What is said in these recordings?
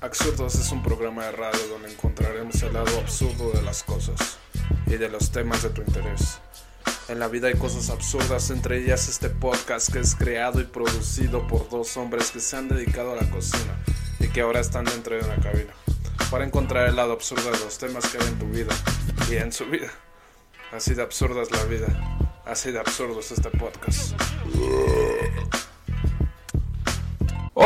Absurdos es un programa de radio donde encontraremos el lado absurdo de las cosas y de los temas de tu interés. En la vida hay cosas absurdas, entre ellas este podcast que es creado y producido por dos hombres que se han dedicado a la cocina y que ahora están dentro de una cabina para encontrar el lado absurdo de los temas que hay en tu vida y en su vida. Así de absurda es la vida, así de absurdo es este podcast.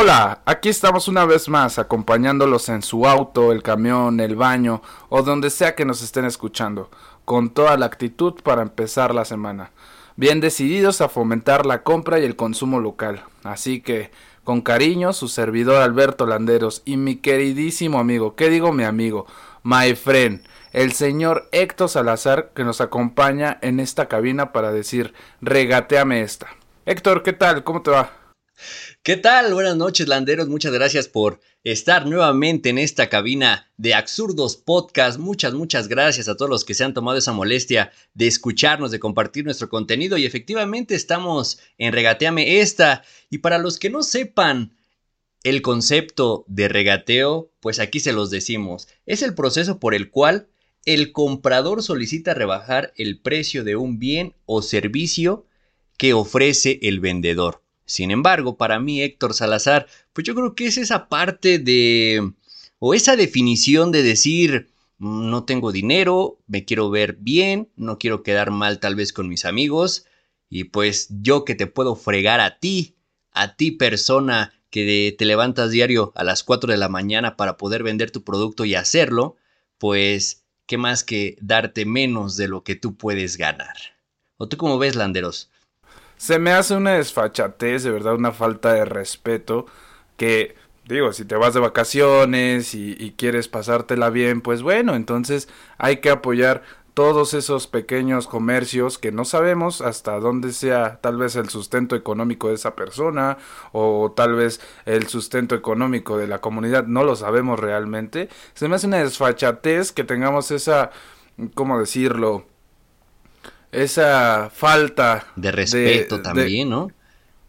Hola, aquí estamos una vez más acompañándolos en su auto, el camión, el baño o donde sea que nos estén escuchando, con toda la actitud para empezar la semana. Bien decididos a fomentar la compra y el consumo local. Así que, con cariño, su servidor Alberto Landeros y mi queridísimo amigo, ¿qué digo mi amigo? My friend, el señor Héctor Salazar que nos acompaña en esta cabina para decir, regateame esta. Héctor, ¿qué tal? ¿Cómo te va? ¿Qué tal? Buenas noches, Landeros. Muchas gracias por estar nuevamente en esta cabina de Absurdos Podcast. Muchas, muchas gracias a todos los que se han tomado esa molestia de escucharnos, de compartir nuestro contenido. Y efectivamente estamos en Regateame esta. Y para los que no sepan el concepto de regateo, pues aquí se los decimos. Es el proceso por el cual el comprador solicita rebajar el precio de un bien o servicio que ofrece el vendedor. Sin embargo, para mí Héctor Salazar, pues yo creo que es esa parte de... o esa definición de decir, mm, no tengo dinero, me quiero ver bien, no quiero quedar mal tal vez con mis amigos, y pues yo que te puedo fregar a ti, a ti persona que te levantas diario a las 4 de la mañana para poder vender tu producto y hacerlo, pues qué más que darte menos de lo que tú puedes ganar. ¿O tú cómo ves, Landeros? Se me hace una desfachatez, de verdad, una falta de respeto que digo, si te vas de vacaciones y, quieres pasártela bien, pues bueno, entonces hay que apoyar todos esos pequeños comercios que no sabemos hasta dónde sea tal vez el sustento económico de esa persona o tal vez el sustento económico de la comunidad, no lo sabemos realmente. Se me hace una desfachatez que tengamos esa, ¿cómo decirlo? Esa falta de respeto también, ¿no?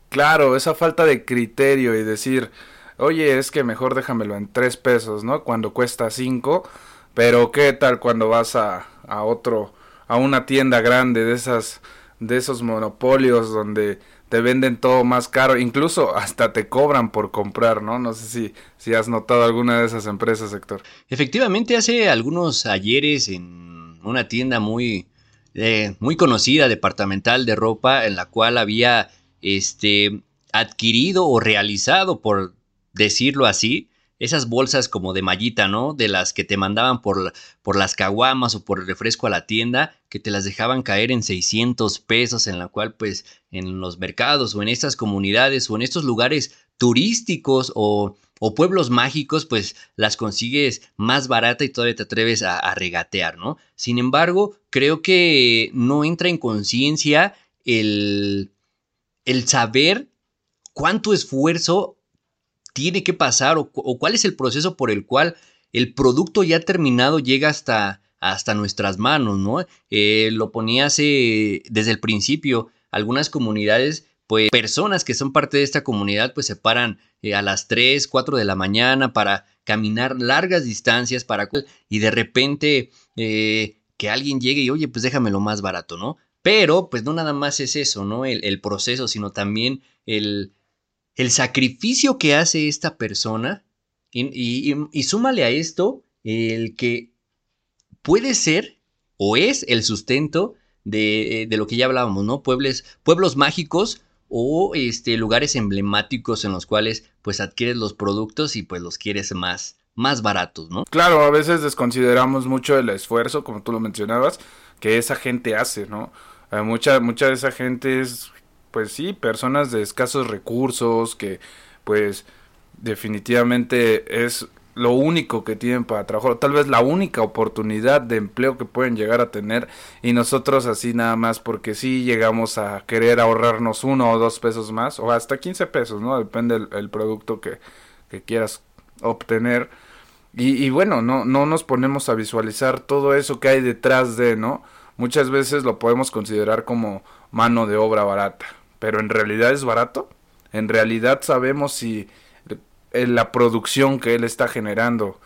Claro, esa falta de criterio y decir, oye, es que mejor déjamelo en tres pesos, ¿no? Cuando cuesta cinco, pero qué tal cuando vas a, a otro, a una tienda grande de esas, de esos monopolios donde te venden todo más caro, incluso hasta te cobran por comprar, ¿no? No sé si, si has notado alguna de esas empresas, sector. Efectivamente, hace algunos ayeres en una tienda muy, muy conocida departamental de ropa en la cual había este, adquirido o realizado, por decirlo así, esas bolsas como de mallita, ¿no? De las que te mandaban por, por las caguamas o por el refresco a la tienda, que te las dejaban caer en 600 pesos, en la cual pues en los mercados o en estas comunidades o en estos lugares turísticos o o pueblos mágicos, pues las consigues más barata y todavía te atreves a, regatear, ¿no? Sin embargo, creo que no entra en conciencia el, el saber cuánto esfuerzo tiene que pasar o, cuál es el proceso por el cual el producto ya terminado llega hasta, hasta nuestras manos, ¿no? Eh, lo ponía hace, desde el principio, algunas comunidades pues personas que son parte de esta comunidad pues se paran eh, a las 3, 4 de la mañana para caminar largas distancias para y de repente eh, que alguien llegue y oye pues déjamelo más barato, ¿no? Pero pues no nada más es eso, ¿no? El, proceso, sino también el, el, sacrificio que hace esta persona y, y súmale a esto el que puede ser o es el sustento de, eh, de, lo que ya hablábamos, ¿no? Pueblos, pueblos mágicos o este, lugares emblemáticos en los cuales pues adquieres los productos y pues los quieres más, más baratos, ¿no? Claro, a veces desconsideramos mucho el esfuerzo, como tú lo mencionabas, que esa gente hace, ¿no? Eh, mucha, mucha de esa gente es, pues sí, personas de escasos recursos, que pues definitivamente es lo único que tienen para trabajar, tal vez la única oportunidad de empleo que pueden llegar a tener y nosotros así nada más porque sí llegamos a querer ahorrarnos uno o dos pesos más o hasta 15 pesos, ¿no? Depende del producto que, que, quieras obtener. Y, y, bueno, no, no nos ponemos a visualizar todo eso que hay detrás de, ¿no? Muchas veces lo podemos considerar como mano de obra barata, pero en realidad es barato. en realidad sabemos si la producción que él está generando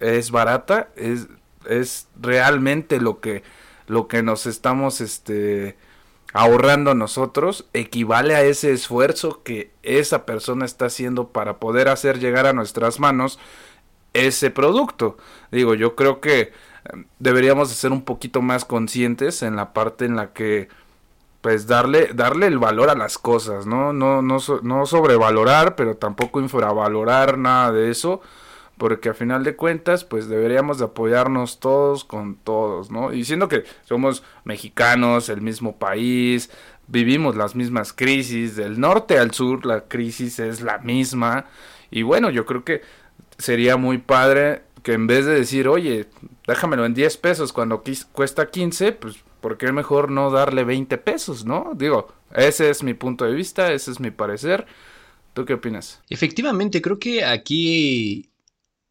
es barata, es, es realmente lo que, lo que nos estamos este, ahorrando nosotros, equivale a ese esfuerzo que esa persona está haciendo para poder hacer llegar a nuestras manos ese producto. Digo, yo creo que em, deberíamos de ser un poquito más conscientes en la parte en la que pues darle darle el valor a las cosas, ¿no? No no no sobrevalorar, pero tampoco infravalorar nada de eso, porque a final de cuentas pues deberíamos de apoyarnos todos con todos, ¿no? Y siendo que somos mexicanos, el mismo país, vivimos las mismas crisis, del norte al sur la crisis es la misma y bueno, yo creo que sería muy padre que en vez de decir, oye, déjamelo en 10 pesos cuando cuesta 15, pues, ¿por qué mejor no darle 20 pesos, no? Digo, ese es mi punto de vista, ese es mi parecer. ¿Tú qué opinas? Efectivamente, creo que aquí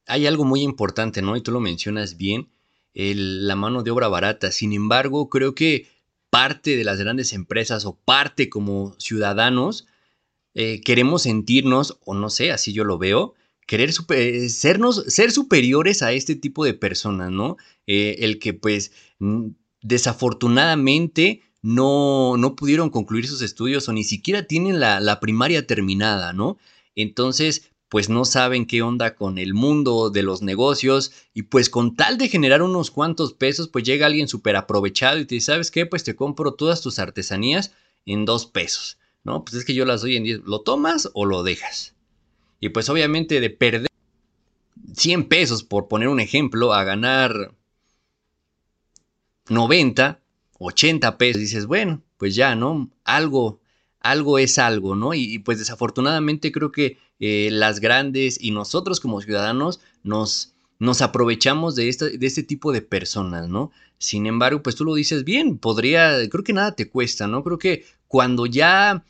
hay algo muy importante, ¿no? Y tú lo mencionas bien, la mano de obra barata. Sin embargo, creo que parte de las grandes empresas o parte como ciudadanos eh, queremos sentirnos, o no sé, así yo lo veo, querer sernos, ser superiores a este tipo de personas, ¿no? Eh, el que pues desafortunadamente no, no pudieron concluir sus estudios o ni siquiera tienen la, la primaria terminada, ¿no? Entonces, pues no saben qué onda con el mundo de los negocios y pues con tal de generar unos cuantos pesos, pues llega alguien súper aprovechado y te dice, ¿sabes qué? Pues te compro todas tus artesanías en dos pesos, ¿no? Pues es que yo las doy en diez, ¿lo tomas o lo dejas? Y pues obviamente de perder 100 pesos, por poner un ejemplo, a ganar 90, 80 pesos, dices, bueno, pues ya, ¿no? Algo, algo es algo, ¿no? Y, pues desafortunadamente creo que eh, las grandes y nosotros como ciudadanos nos, nos aprovechamos de, de este tipo de personas, ¿no? Sin embargo, pues tú lo dices bien, podría, creo que nada te cuesta, ¿no? Creo que cuando ya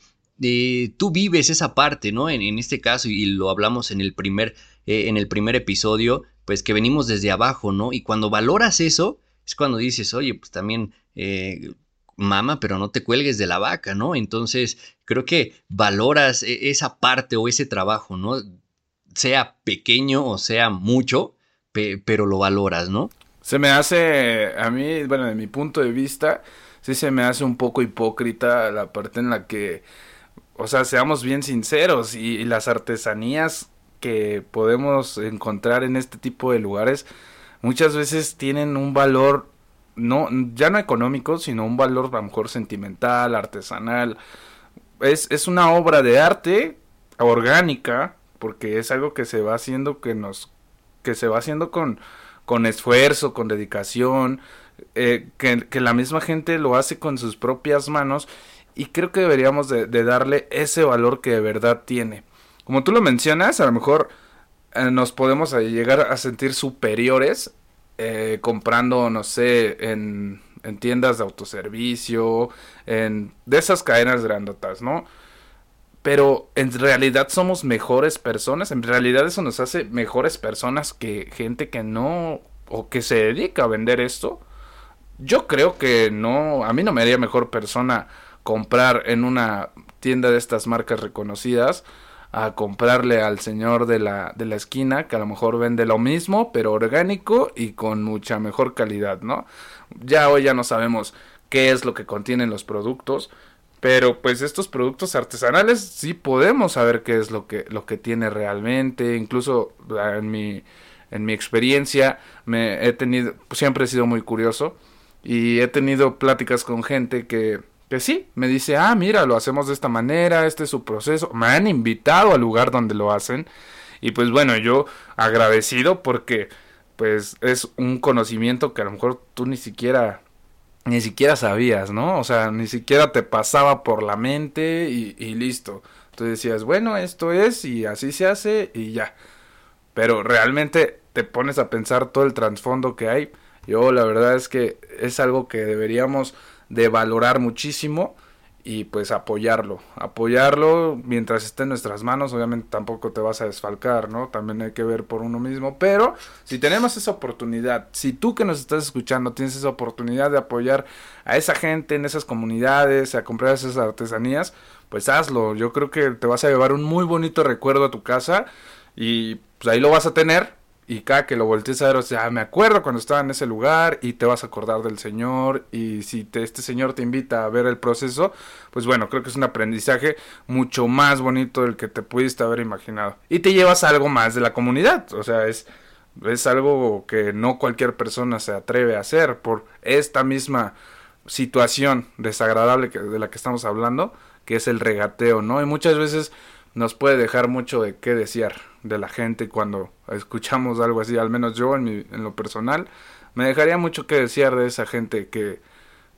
tú vives esa parte, ¿no? En, este caso, y lo hablamos en el primer, eh, en el primer episodio, pues que venimos desde abajo, ¿no? Y cuando valoras eso, es cuando dices, oye, pues también, eh, mama, pero no te cuelgues de la vaca, ¿no? Entonces, creo que valoras e, esa parte o ese trabajo, ¿no? Sea pequeño o sea mucho, pero lo valoras, ¿no? Se me hace, a mí, bueno, de mi punto de vista, sí se me hace un poco hipócrita la parte en la que o sea, seamos bien sinceros, y, las artesanías que podemos encontrar en este tipo de lugares muchas veces tienen un valor no ya no económico, sino un valor a lo mejor sentimental, artesanal. Es, es una obra de arte orgánica, porque es algo que se va haciendo que nos que se va haciendo con con esfuerzo, con dedicación, eh, que, que la misma gente lo hace con sus propias manos y creo que deberíamos de, darle ese valor que de verdad tiene. Como tú lo mencionas, a lo mejor eh, nos podemos llegar a sentir superiores eh, comprando, no sé, en, en, tiendas de autoservicio, en de esas cadenas grandotas, ¿no? Pero en realidad somos mejores personas, en realidad eso nos hace mejores personas que gente que no o que se dedica a vender esto. Yo creo que no, a mí no me haría mejor persona comprar en una tienda de estas marcas reconocidas a comprarle al señor de la, de la esquina que a lo mejor vende lo mismo pero orgánico y con mucha mejor calidad, ¿no? Ya hoy ya no sabemos qué es lo que contienen los productos, pero pues estos productos artesanales sí podemos saber qué es lo que, lo que tiene realmente, incluso ah, en mi, en mi experiencia me he tenido, siempre he sido muy curioso y he tenido pláticas con gente que que sí, me dice, ah, mira, lo hacemos de esta manera, este es su proceso. Me han invitado al lugar donde lo hacen. Y pues bueno, yo agradecido porque pues es un conocimiento que a lo mejor tú ni siquiera ni siquiera sabías, ¿no? O sea, ni siquiera te pasaba por la mente y, y listo. Tú decías, bueno, esto es y así se hace y ya. Pero realmente te pones a pensar todo el trasfondo que hay. Yo la verdad es que es algo que deberíamos de valorar muchísimo y pues apoyarlo, apoyarlo mientras esté en nuestras manos, obviamente tampoco te vas a desfalcar, ¿no? También hay que ver por uno mismo, pero si tenemos esa oportunidad, si tú que nos estás escuchando tienes esa oportunidad de apoyar a esa gente en esas comunidades, a comprar esas artesanías, pues hazlo. Yo creo que te vas a llevar un muy bonito recuerdo a tu casa y pues ahí lo vas a tener y cada que lo voltees a ver, o sea, me acuerdo cuando estaba en ese lugar y te vas a acordar del Señor y si te, este Señor te invita a ver el proceso, pues bueno, creo que es un aprendizaje mucho más bonito del que te pudiste haber imaginado. Y te llevas algo más de la comunidad, o sea, es, es algo que no cualquier persona se atreve a hacer por esta misma situación desagradable que, de la que estamos hablando, que es el regateo, ¿no? Y muchas veces nos puede dejar mucho de qué desear de la gente cuando escuchamos algo así, al menos yo en, mi, en lo personal, me dejaría mucho que desear de esa gente que,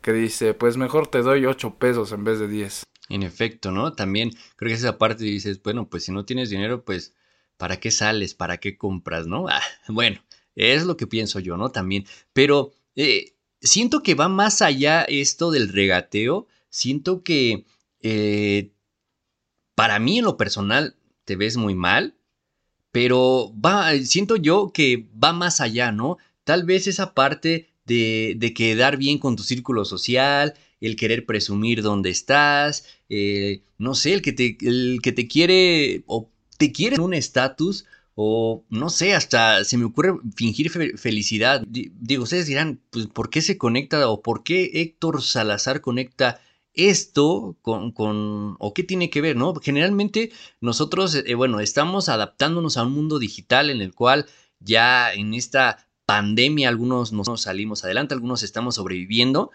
que dice, pues mejor te doy 8 pesos en vez de 10. En efecto, ¿no? También creo que esa parte dices, bueno, pues si no tienes dinero, pues ¿para qué sales? ¿Para qué compras? ¿No? Ah, bueno, es lo que pienso yo, ¿no? También, pero eh, siento que va más allá esto del regateo, siento que eh, para mí en lo personal te ves muy mal, pero va, siento yo que va más allá, ¿no? Tal vez esa parte de, de quedar bien con tu círculo social, el querer presumir dónde estás, eh, no sé, el que, te, el que te quiere o te quiere un estatus o no sé, hasta se me ocurre fingir felicidad. Digo, ustedes dirán, pues, ¿por qué se conecta o por qué Héctor Salazar conecta esto con, con, o qué tiene que ver, ¿no? Generalmente nosotros, eh, bueno, estamos adaptándonos a un mundo digital en el cual ya en esta pandemia algunos nos salimos adelante, algunos estamos sobreviviendo,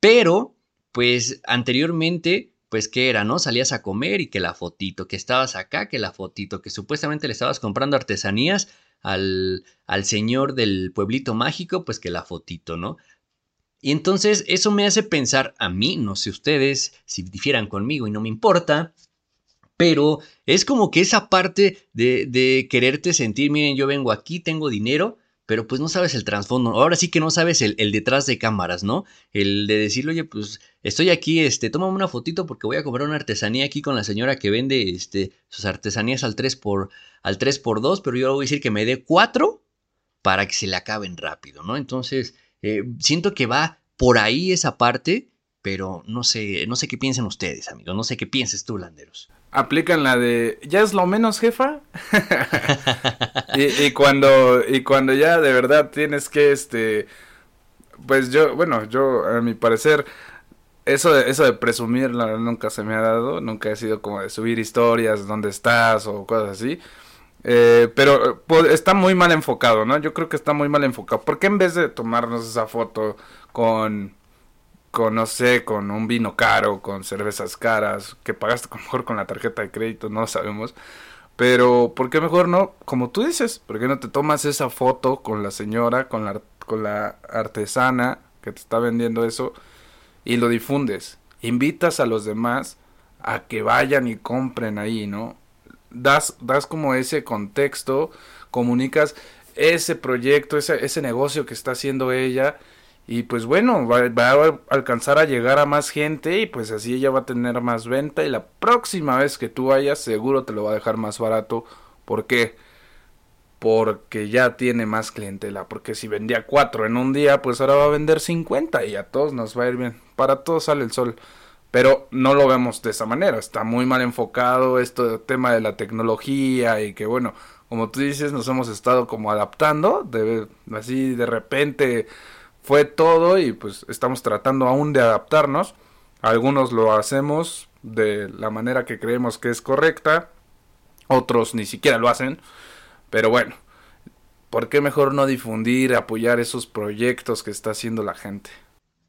pero pues anteriormente, pues qué era, ¿no? Salías a comer y que la fotito, que estabas acá, que la fotito, que supuestamente le estabas comprando artesanías al, al señor del pueblito mágico, pues que la fotito, ¿no? Y entonces eso me hace pensar a mí, no sé ustedes si difieran conmigo y no me importa, pero es como que esa parte de, de, quererte sentir, miren, yo vengo aquí, tengo dinero, pero pues no sabes el trasfondo, ahora sí que no sabes el, detrás de cámaras, ¿no? El de decirle, oye, pues estoy aquí, este, tómame una fotito porque voy a comprar una artesanía aquí con la señora que vende este, sus artesanías al 3 por, al 3 por 2, pero yo voy a decir que me dé 4 para que se le acaben rápido, ¿no? Entonces eh, siento que va por ahí esa parte, pero no sé, no sé qué piensen ustedes, amigos, no sé qué pienses tú, Landeros. Aplican la de, ¿ya es lo menos, jefa? y, cuando, y cuando ya de verdad tienes que, este, pues yo, bueno, yo, a mi parecer, eso de, eso de presumir nunca se me ha dado, nunca he sido como de subir historias, dónde estás o cosas así. Eh, pero pues, está muy mal enfocado, ¿no? Yo creo que está muy mal enfocado. ¿Por qué en vez de tomarnos esa foto con, con no sé, con un vino caro, con cervezas caras, que pagaste lo mejor con la tarjeta de crédito, no sabemos? Pero, ¿por qué mejor no? Como tú dices, ¿por qué no te tomas esa foto con la señora, con la, con la artesana que te está vendiendo eso y lo difundes? Invitas a los demás a que vayan y compren ahí, ¿no? Das, das como ese contexto, comunicas ese proyecto, ese, ese negocio que está haciendo ella y pues bueno, va, a alcanzar a llegar a más gente y pues así ella va a tener más venta y la próxima vez que tú vayas seguro te lo va a dejar más barato. ¿Por qué? Porque ya tiene más clientela. Porque si vendía cuatro en un día, pues ahora va a vender 50 y a todos nos va a ir bien. Para todos sale el sol. Pero no lo vemos de esa manera, está muy mal enfocado esto tema de la tecnología y que bueno, como tú dices, nos hemos estado como adaptando, de, así de repente fue todo y pues estamos tratando aún de adaptarnos. Algunos lo hacemos de la manera que creemos que es correcta, otros ni siquiera lo hacen, pero bueno, ¿por qué mejor no difundir, apoyar esos proyectos que está haciendo la gente?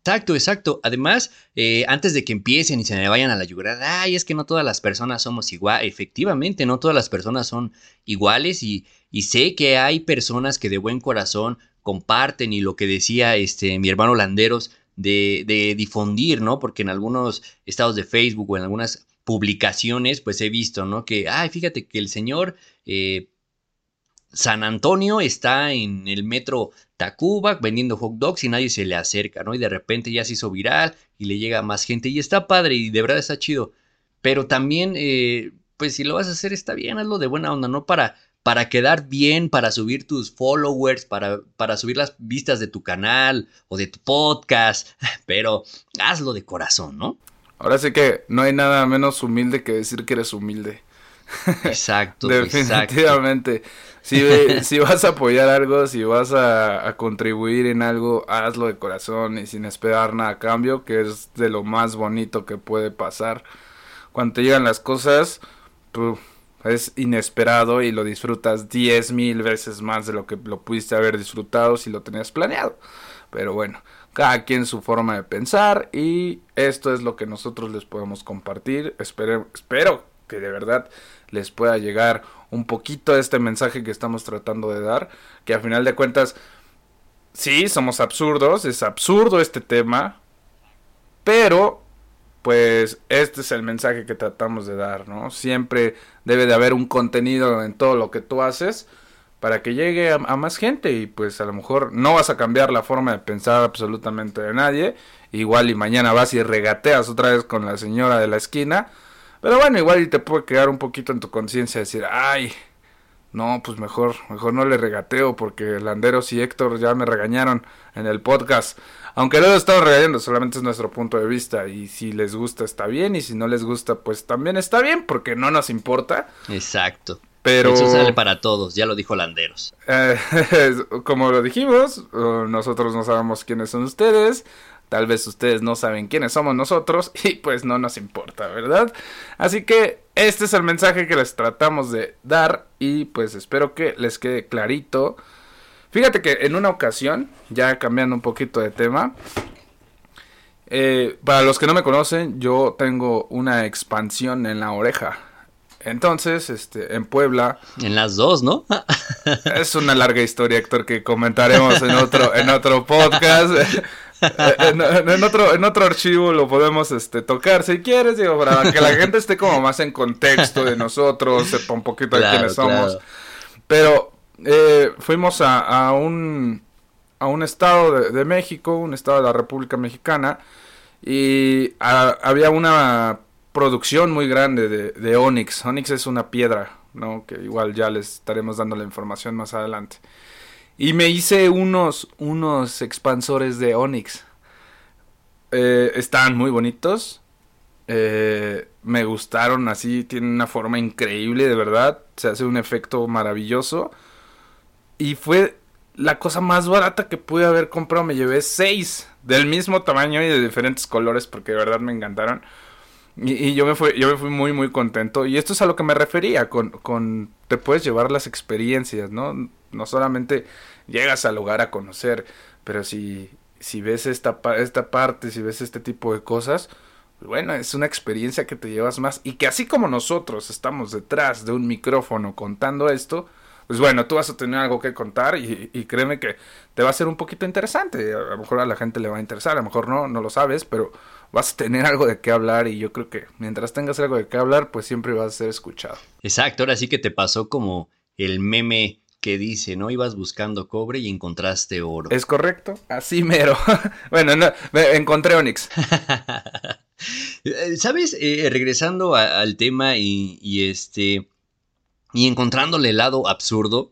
Exacto, exacto. Además, eh, antes de que empiecen y se me vayan a la yugular, ay, es que no todas las personas somos igual. Efectivamente, no todas las personas son iguales y, y, sé que hay personas que de buen corazón comparten y lo que decía este mi hermano Landeros de, de difundir, ¿no? Porque en algunos estados de Facebook o en algunas publicaciones, pues he visto, ¿no? Que, ay, fíjate que el señor eh, San Antonio está en el metro Tacuba vendiendo hot dogs y nadie se le acerca, ¿no? Y de repente ya se hizo viral y le llega más gente y está padre y de verdad está chido. Pero también, eh, pues si lo vas a hacer está bien, hazlo de buena onda, ¿no? Para, para quedar bien, para subir tus followers, para, para subir las vistas de tu canal o de tu podcast, pero hazlo de corazón, ¿no? Ahora sí que no hay nada menos humilde que decir que eres humilde. Exacto. Definitivamente. Si, si vas a apoyar algo, si vas a, contribuir en algo, hazlo de corazón y sin esperar nada a cambio, que es de lo más bonito que puede pasar. Cuando te llegan las cosas, es inesperado y lo disfrutas diez mil veces más de lo que lo pudiste haber disfrutado si lo tenías planeado. Pero bueno, cada quien su forma de pensar y esto es lo que nosotros les podemos compartir. Espero, espero que de verdad les pueda llegar un poquito este mensaje que estamos tratando de dar, que a final de cuentas, sí, somos absurdos, es absurdo este tema, pero pues este es el mensaje que tratamos de dar, ¿no? Siempre debe de haber un contenido en todo lo que tú haces para que llegue a, más gente y pues a lo mejor no vas a cambiar la forma de pensar absolutamente de nadie, igual y mañana vas y regateas otra vez con la señora de la esquina, pero bueno, igual y te puede quedar un poquito en tu conciencia decir, ay, no, pues mejor, mejor no le regateo porque Landeros y Héctor ya me regañaron en el podcast. Aunque no lo estamos regañando, solamente es nuestro punto de vista. Y si les gusta, está bien. Y si no les gusta, pues también está bien, porque no nos importa. Exacto. Pero... Eso sale para todos, ya lo dijo Landeros. Eh, como lo dijimos, nosotros no sabemos quiénes son ustedes. Tal vez ustedes no saben quiénes somos nosotros y pues no nos importa, ¿verdad? Así que este es el mensaje que les tratamos de dar y pues espero que les quede clarito Fíjate que en una ocasión, ya cambiando un poquito de tema, eh, para los que no me conocen, yo tengo una expansión en la oreja. Entonces, este, en Puebla. En las dos, ¿no? es una larga historia, Héctor, que comentaremos en otro, en otro podcast. en, otro, en otro archivo lo podemos este, tocar si quieres, digo, para que la gente esté como más en contexto de nosotros, sepa un poquito de quiénes somos. Pero eh, fuimos a, un, a un estado de, México, un estado de la República Mexicana, y había una producción muy grande de, de Onyx. Onyx es una piedra, ¿no? Que igual ya les estaremos dando la información más adelante. Y me hice unos, unos expansores de Onyx. Eh, están muy bonitos. Eh, me gustaron así, tienen una forma increíble, de verdad. Se hace un efecto maravilloso. Y fue la cosa más barata que pude haber comprado. Me llevé seis del mismo tamaño y de diferentes colores porque de verdad me encantaron. Y, yo, me fui, yo me fui muy, muy contento. Y esto es a lo que me refería, con, con te puedes llevar las experiencias, ¿no? No solamente llegas al lugar a conocer, pero si, si ves esta, esta parte, si ves este tipo de cosas, bueno, es una experiencia que te llevas más. Y que así como nosotros estamos detrás de un micrófono contando esto, pues bueno, tú vas a tener algo que contar y, créeme que te va a ser un poquito interesante. A lo mejor a la gente le va a interesar, a lo mejor no, no lo sabes, pero vas a tener algo de qué hablar y yo creo que mientras tengas algo de qué hablar, pues siempre vas a ser escuchado. Exacto, ahora sí que te pasó como el meme que dice, ¿no? Ibas buscando cobre y encontraste oro. Es correcto, así mero. bueno, no, encontré Onix. ¿Sabes? Eh, regresando al tema y este y encontrándole el lado absurdo,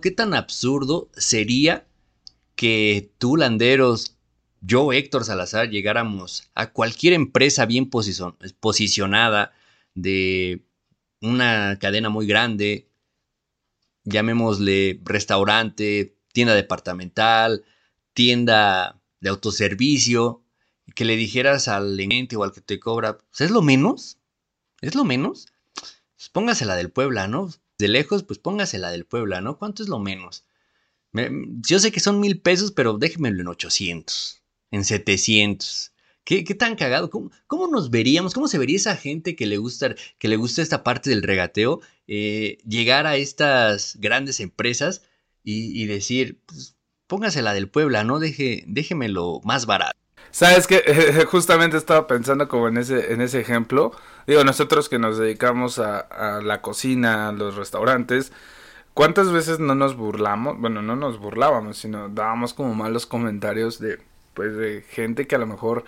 ¿qué tan absurdo sería que tú, Landeros, yo, Héctor Salazar, llegáramos a cualquier empresa bien posicionada de una cadena muy grande, llamémosle restaurante, tienda departamental, tienda de autoservicio, que le dijeras al cliente o al que te cobra, pues, ¿es lo menos? ¿Es lo menos? pues póngasela del Puebla, ¿no? De lejos, pues póngasela del Puebla, ¿no? ¿Cuánto es lo menos? yo sé que son mil pesos, pero déjenmelo en 800, en 700. ¿Qué, tan cagado? ¿Cómo, ¿Cómo, nos veríamos? ¿Cómo se vería esa gente que le gusta, que le gusta esta parte del regateo? Eh, llegar a estas grandes empresas y, decir, pues, póngasela del Puebla, ¿no? Deje, déjemelo más barato. Sabes que justamente estaba pensando como en ese, en ese ejemplo. Digo, nosotros que nos dedicamos a, la cocina, a los restaurantes, ¿cuántas veces no nos burlamos? Bueno, no nos burlábamos, sino dábamos como malos comentarios de, pues, de gente que a lo mejor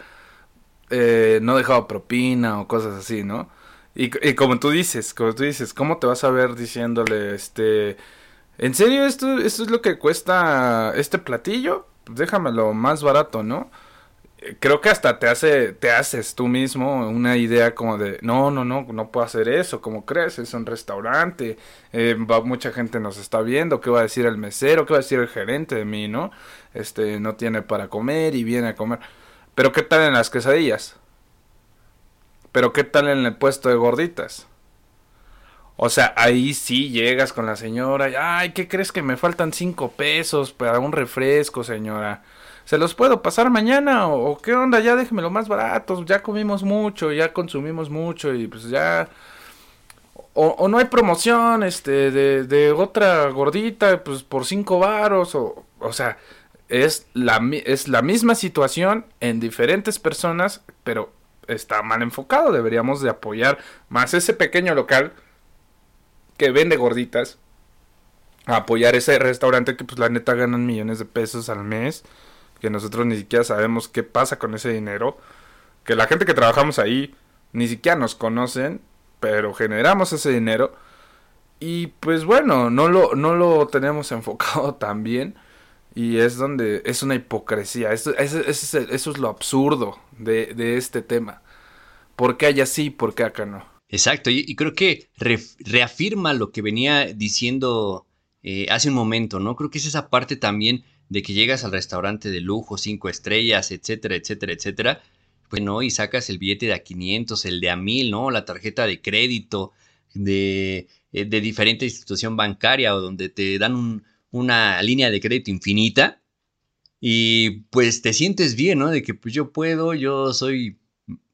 eh, no dejaba propina o cosas así, ¿no? Y, como tú dices, como tú dices, ¿cómo te vas a ver diciéndole, este, ¿en serio esto, esto es lo que cuesta este platillo? Déjamelo más barato, ¿no? creo que hasta te hace, te haces tú mismo una idea como de, no, no, no, no puedo hacer eso, ¿cómo crees? Es un restaurante, eh, va, mucha gente nos está viendo, ¿qué va a decir el mesero? ¿Qué va a decir el gerente de mí, no? Este, no tiene para comer y viene a comer. Pero ¿qué tal en las quesadillas? Pero ¿qué tal en el puesto de gorditas? O sea, ahí sí llegas con la señora y, ay, ¿qué crees que me faltan cinco pesos para un refresco, señora? ¿Se los puedo pasar mañana? ¿O, qué onda? Ya déjeme lo más barato. Ya comimos mucho, ya consumimos mucho y pues ya... O, no hay promoción este de, de, otra gordita pues por cinco varos o, o sea es la, es la misma situación en diferentes personas pero está mal enfocado. Deberíamos de apoyar más ese pequeño local que vende gorditas a apoyar ese restaurante que pues la neta ganan millones de pesos al mes que nosotros ni siquiera sabemos qué pasa con ese dinero, que la gente que trabajamos ahí ni siquiera nos conocen, pero generamos ese dinero. Y pues bueno, no lo, no lo tenemos enfocado tan bien y es donde es una hipocresía, eso, eso, es lo absurdo de, este tema. ¿Por qué allá sí, por qué acá no? Exacto, y, creo que reafirma lo que venía diciendo eh, hace un momento, ¿no? Creo que es esa parte también de que llegas al restaurante de lujo, cinco estrellas, etcétera, etcétera, etcétera, pues no, y sacas el billete de a 500, el de a 1000, ¿no? La tarjeta de crédito de, eh, de diferente institución bancaria o donde te dan una línea de crédito infinita y pues te sientes bien, ¿no? De que pues yo puedo, yo soy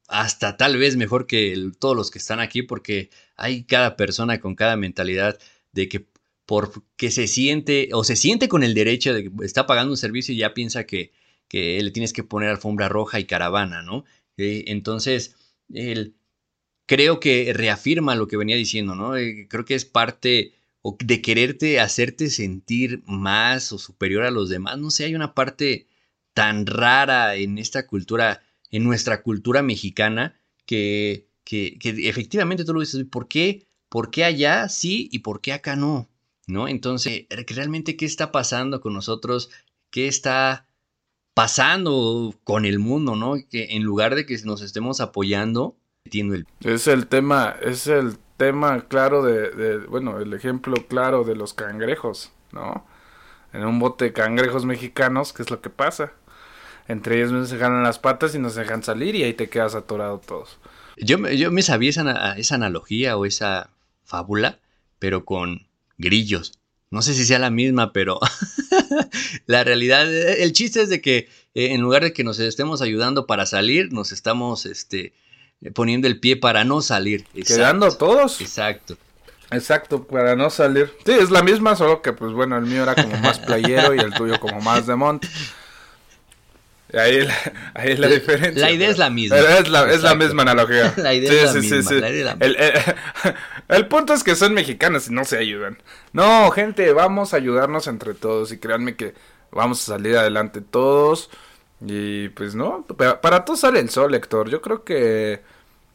hasta tal vez mejor que todos los que están aquí porque hay cada persona con cada mentalidad de que porque se siente o se siente con el derecho de que está pagando un servicio y ya piensa que, que le tienes que poner alfombra roja y caravana, ¿no? Eh, entonces, él creo que reafirma lo que venía diciendo, ¿no? Eh, creo que es parte de quererte hacerte sentir más o superior a los demás. No sé, hay una parte tan rara en esta cultura, en nuestra cultura mexicana, que, que, efectivamente tú lo dices, ¿por qué? ¿Por qué allá sí y por qué acá no? ¿no? Entonces, realmente, ¿qué está pasando con nosotros? ¿Qué está pasando con el mundo, ¿no? Que en lugar de que nos estemos apoyando, el... Es el tema, es el tema claro de, bueno, el ejemplo claro de los cangrejos, ¿no? En un bote de cangrejos mexicanos, ¿qué es lo que pasa? Entre ellos se ganan las patas y nos dejan salir y ahí te quedas atorado todos. Yo, yo me sabía esa, esa analogía o esa fábula, pero con grillos. No sé si sea la misma, pero la realidad, el chiste es de que eh, en lugar de que nos estemos ayudando para salir, nos estamos este, poniendo el pie para no salir. Quedando todos. Exacto. Exacto, para no salir. Sí, es la misma, solo que pues bueno, el mío era como más playero y el tuyo como más de monte. Ahí, la, ahí es la, diferencia. La idea es la misma. Es la, es la misma analogía. La idea es la misma. el, el, punto es que son mexicanos y no se ayudan. No, gente, vamos a ayudarnos entre todos y créanme que vamos a salir adelante todos. Y pues no, para todos sale el sol, Héctor. Yo creo que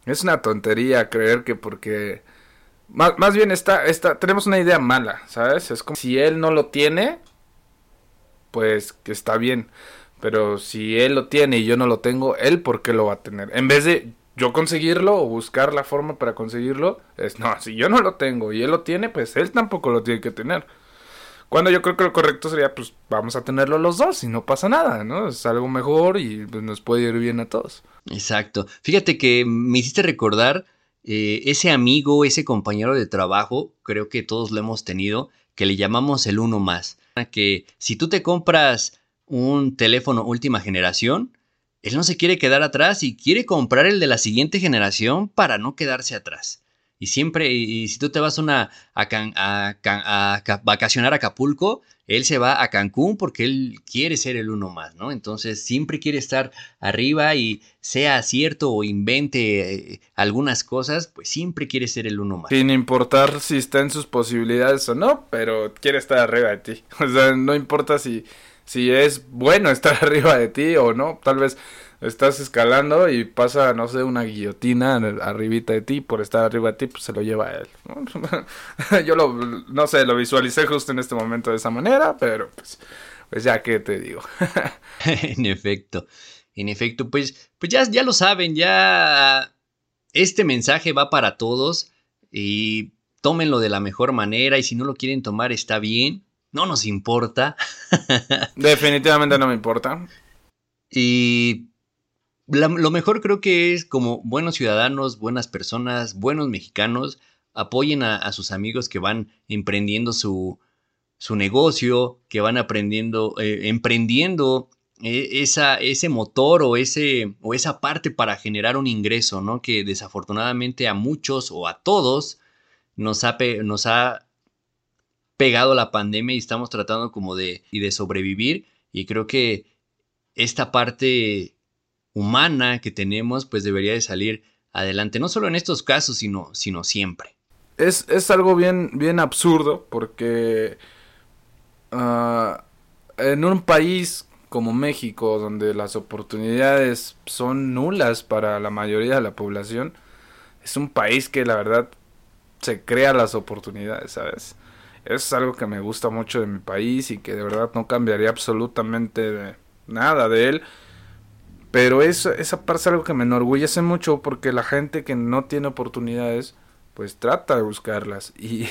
es una tontería creer que porque... Más, más bien está, está, tenemos una idea mala, ¿sabes? Es como si él no lo tiene, pues que está bien. Pero si él lo tiene y yo no lo tengo, él por qué lo va a tener. En vez de yo conseguirlo o buscar la forma para conseguirlo, es no, si yo no lo tengo y él lo tiene, pues él tampoco lo tiene que tener. Cuando yo creo que lo correcto sería, pues vamos a tenerlo los dos y no pasa nada, ¿no? Es algo mejor y pues, nos puede ir bien a todos. Exacto. Fíjate que me hiciste recordar eh, ese amigo, ese compañero de trabajo, creo que todos lo hemos tenido, que le llamamos el uno más. Que si tú te compras un teléfono última generación, él no se quiere quedar atrás y quiere comprar el de la siguiente generación para no quedarse atrás. Y siempre, y, si tú te vas una, a, a, vacacionar a Acapulco, él se va a Cancún porque él quiere ser el uno más, ¿no? Entonces siempre quiere estar arriba y sea cierto o invente eh, algunas cosas, pues siempre quiere ser el uno más. Sin importar si está en sus posibilidades o no, pero quiere estar arriba de ti. O sea, no importa si si es bueno estar arriba de ti o no. Tal vez estás escalando y pasa, no sé, una guillotina arribita de ti por estar arriba de ti, pues se lo lleva a él. Yo lo, no sé, lo visualicé justo en este momento de esa manera, pero pues, pues ya que te digo. en efecto. En efecto, pues, pues ya, ya lo saben, ya este mensaje va para todos y tómenlo de la mejor manera y si no lo quieren tomar está bien, no nos importa. Definitivamente no me importa. Y lo mejor creo que es como buenos ciudadanos, buenas personas, buenos mexicanos, apoyen a, sus amigos que van emprendiendo su, su negocio, que van aprendiendo, eh, emprendiendo eh, esa, ese motor o, ese, o esa parte para generar un ingreso, ¿no? Que desafortunadamente a muchos o a todos nos ha, nos ha pegado la pandemia y estamos tratando como de, y de sobrevivir. Y creo que esta parte humana que tenemos, pues debería de salir adelante, no solo en estos casos, sino, sino siempre. Es, es algo bien, bien absurdo porque ah, en un país como México, donde las oportunidades son nulas para la mayoría de la población, es un país que la verdad se crea las oportunidades, ¿sabes? Es algo que me gusta mucho de mi país y que de verdad no cambiaría absolutamente nada de él. Pero eso, esa parte es algo que me enorgullece mucho porque la gente que no tiene oportunidades, pues trata de buscarlas. Y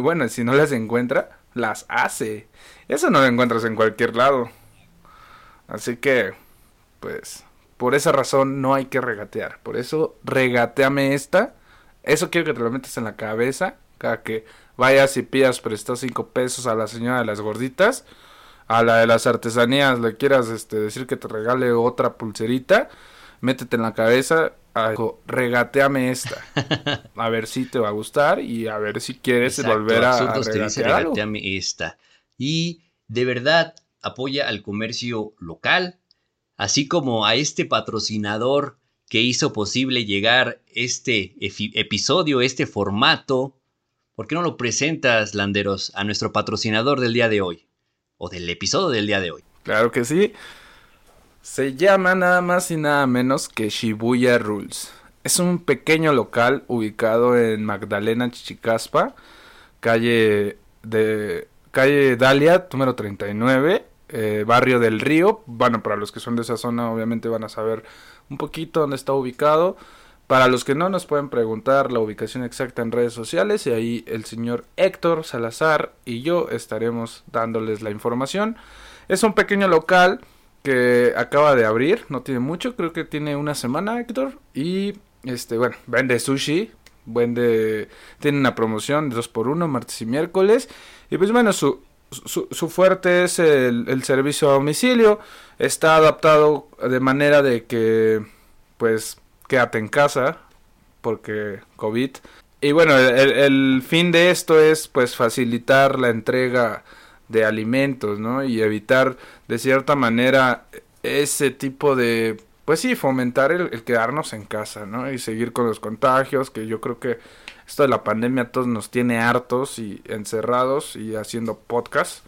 bueno, si no las encuentra, las hace. Eso no lo encuentras en cualquier lado. Así que, pues, por esa razón no hay que regatear. Por eso, regateame esta. Eso quiero que te lo metas en la cabeza. Cada que vayas y pidas prestado cinco pesos a la señora de las gorditas. A la de las artesanías le quieras este, decir que te regale otra pulserita. Métete en la cabeza. regateame esta. A ver si te va a gustar y a ver si quieres volver a, a regateame esta. Y de verdad, apoya al comercio local, así como a este patrocinador que hizo posible llegar este episodio, este formato. ¿Por qué no lo presentas, Landeros, a nuestro patrocinador del día de hoy? O del episodio del día de hoy. Claro que sí. Se llama nada más y nada menos que Shibuya Rules. Es un pequeño local ubicado en Magdalena Chichicaspa, calle de calle Dalia, número 39, eh, barrio del Río. Bueno, para los que son de esa zona obviamente van a saber un poquito dónde está ubicado. Para los que no nos pueden preguntar la ubicación exacta en redes sociales y ahí el señor Héctor Salazar y yo estaremos dándoles la información. Es un pequeño local que acaba de abrir, no tiene mucho, creo que tiene una semana Héctor y este bueno, vende sushi, vende tiene una promoción de 2 por 1 martes y miércoles y pues bueno, su su, fuerte es el, servicio a domicilio. Está adaptado de manera de que, pues, quédate en casa, porque COVID. Y bueno, el, fin de esto es, pues, facilitar la entrega de alimentos, ¿no? Y evitar, de cierta manera, ese tipo de, pues sí, fomentar el quedarnos en casa, ¿no? Y seguir con los contagios, que yo creo que esto de la pandemia todos nos tiene hartos y encerrados y haciendo podcast.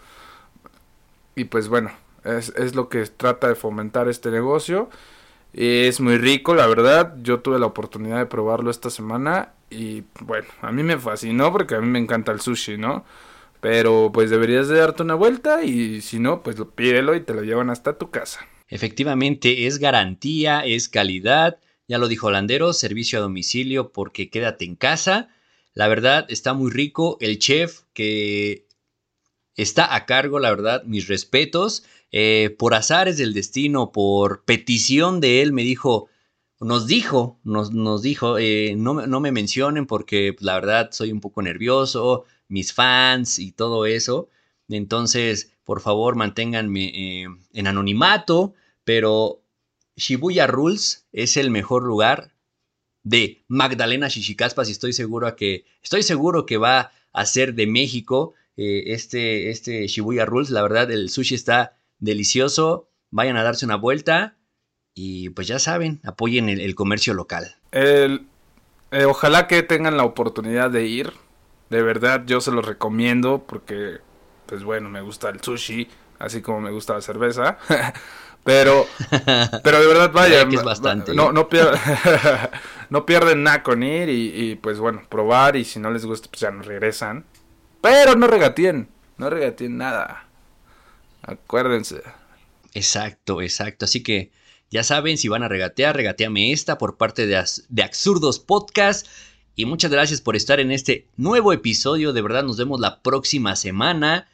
Y pues bueno, es, es lo que trata de fomentar este negocio. Es muy rico, la verdad. Yo tuve la oportunidad de probarlo esta semana y bueno, a mí me fascinó porque a mí me encanta el sushi, ¿no? Pero pues deberías de darte una vuelta y si no, pues pídelo y te lo llevan hasta tu casa. Efectivamente, es garantía, es calidad ya lo dijo Landero, servicio a domicilio porque quédate en casa. La verdad está muy rico. El chef que está a cargo, la verdad, mis respetos. Eh, por azares del destino, por petición de él, me dijo, nos dijo, nos, nos dijo, eh, no, no, me mencionen porque la verdad soy un poco nervioso, mis fans y todo eso. Entonces, por favor, manténganme eh, en anonimato, pero Shibuya Rules es el mejor lugar de Magdalena Shishikaspas y estoy seguro que estoy seguro que va a ser de México eh, este, este Shibuya Rules. La verdad, el sushi está delicioso. Vayan a darse una vuelta y pues ya saben, apoyen el, comercio local. El, eh, ojalá que tengan la oportunidad de ir. De verdad, yo se los recomiendo porque, pues bueno, me gusta el sushi, así como me gusta la cerveza. Pero, pero de verdad, vaya, no, no, no pierden nada con ir y, pues bueno, probar y si no les gusta, pues ya nos regresan. Pero no regatien, no regatien nada. Acuérdense. Exacto, exacto. Así que Ya saben, si van a regatear, regateame esta por parte de, de Absurdos Podcast. Y muchas gracias por estar en este nuevo episodio. De verdad, nos vemos la próxima semana.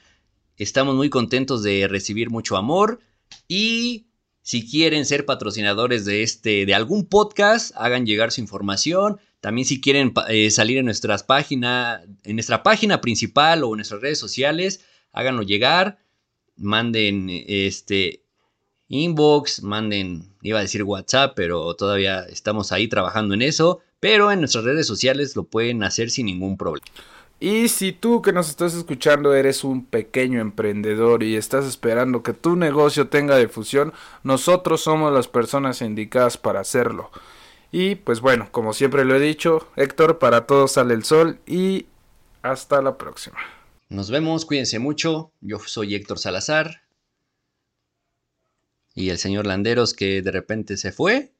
Estamos muy contentos de recibir mucho amor. Y si quieren ser patrocinadores de este, de algún podcast, hagan llegar su información. También si quieren eh, salir en nuestras páginas, en nuestra página principal o en nuestras redes sociales, háganlo llegar. Manden este inbox, manden, iba a decir WhatsApp, pero todavía estamos ahí trabajando en eso. Pero en nuestras redes sociales lo pueden hacer sin ningún problema. Y si tú que nos estás escuchando eres un pequeño emprendedor y estás esperando que tu negocio tenga difusión, nosotros somos las personas indicadas para hacerlo. Y pues bueno, como siempre lo he dicho, Héctor, para todos sale el sol y hasta la próxima. Nos vemos, cuídense mucho. Yo soy Héctor Salazar. Y el señor Landeros que de repente se fue.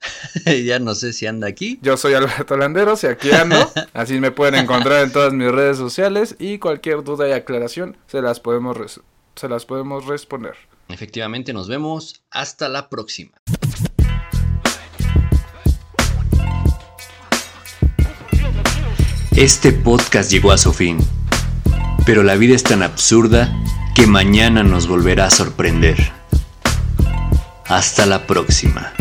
ya no sé si anda aquí. Yo soy Alberto Landeros y aquí ando. Así me pueden encontrar en todas mis redes sociales y cualquier duda y aclaración se las podemos, se las podemos responder. Efectivamente, nos vemos. Hasta la próxima. Este podcast llegó a su fin, pero la vida es tan absurda que mañana nos volverá a sorprender. Hasta la próxima.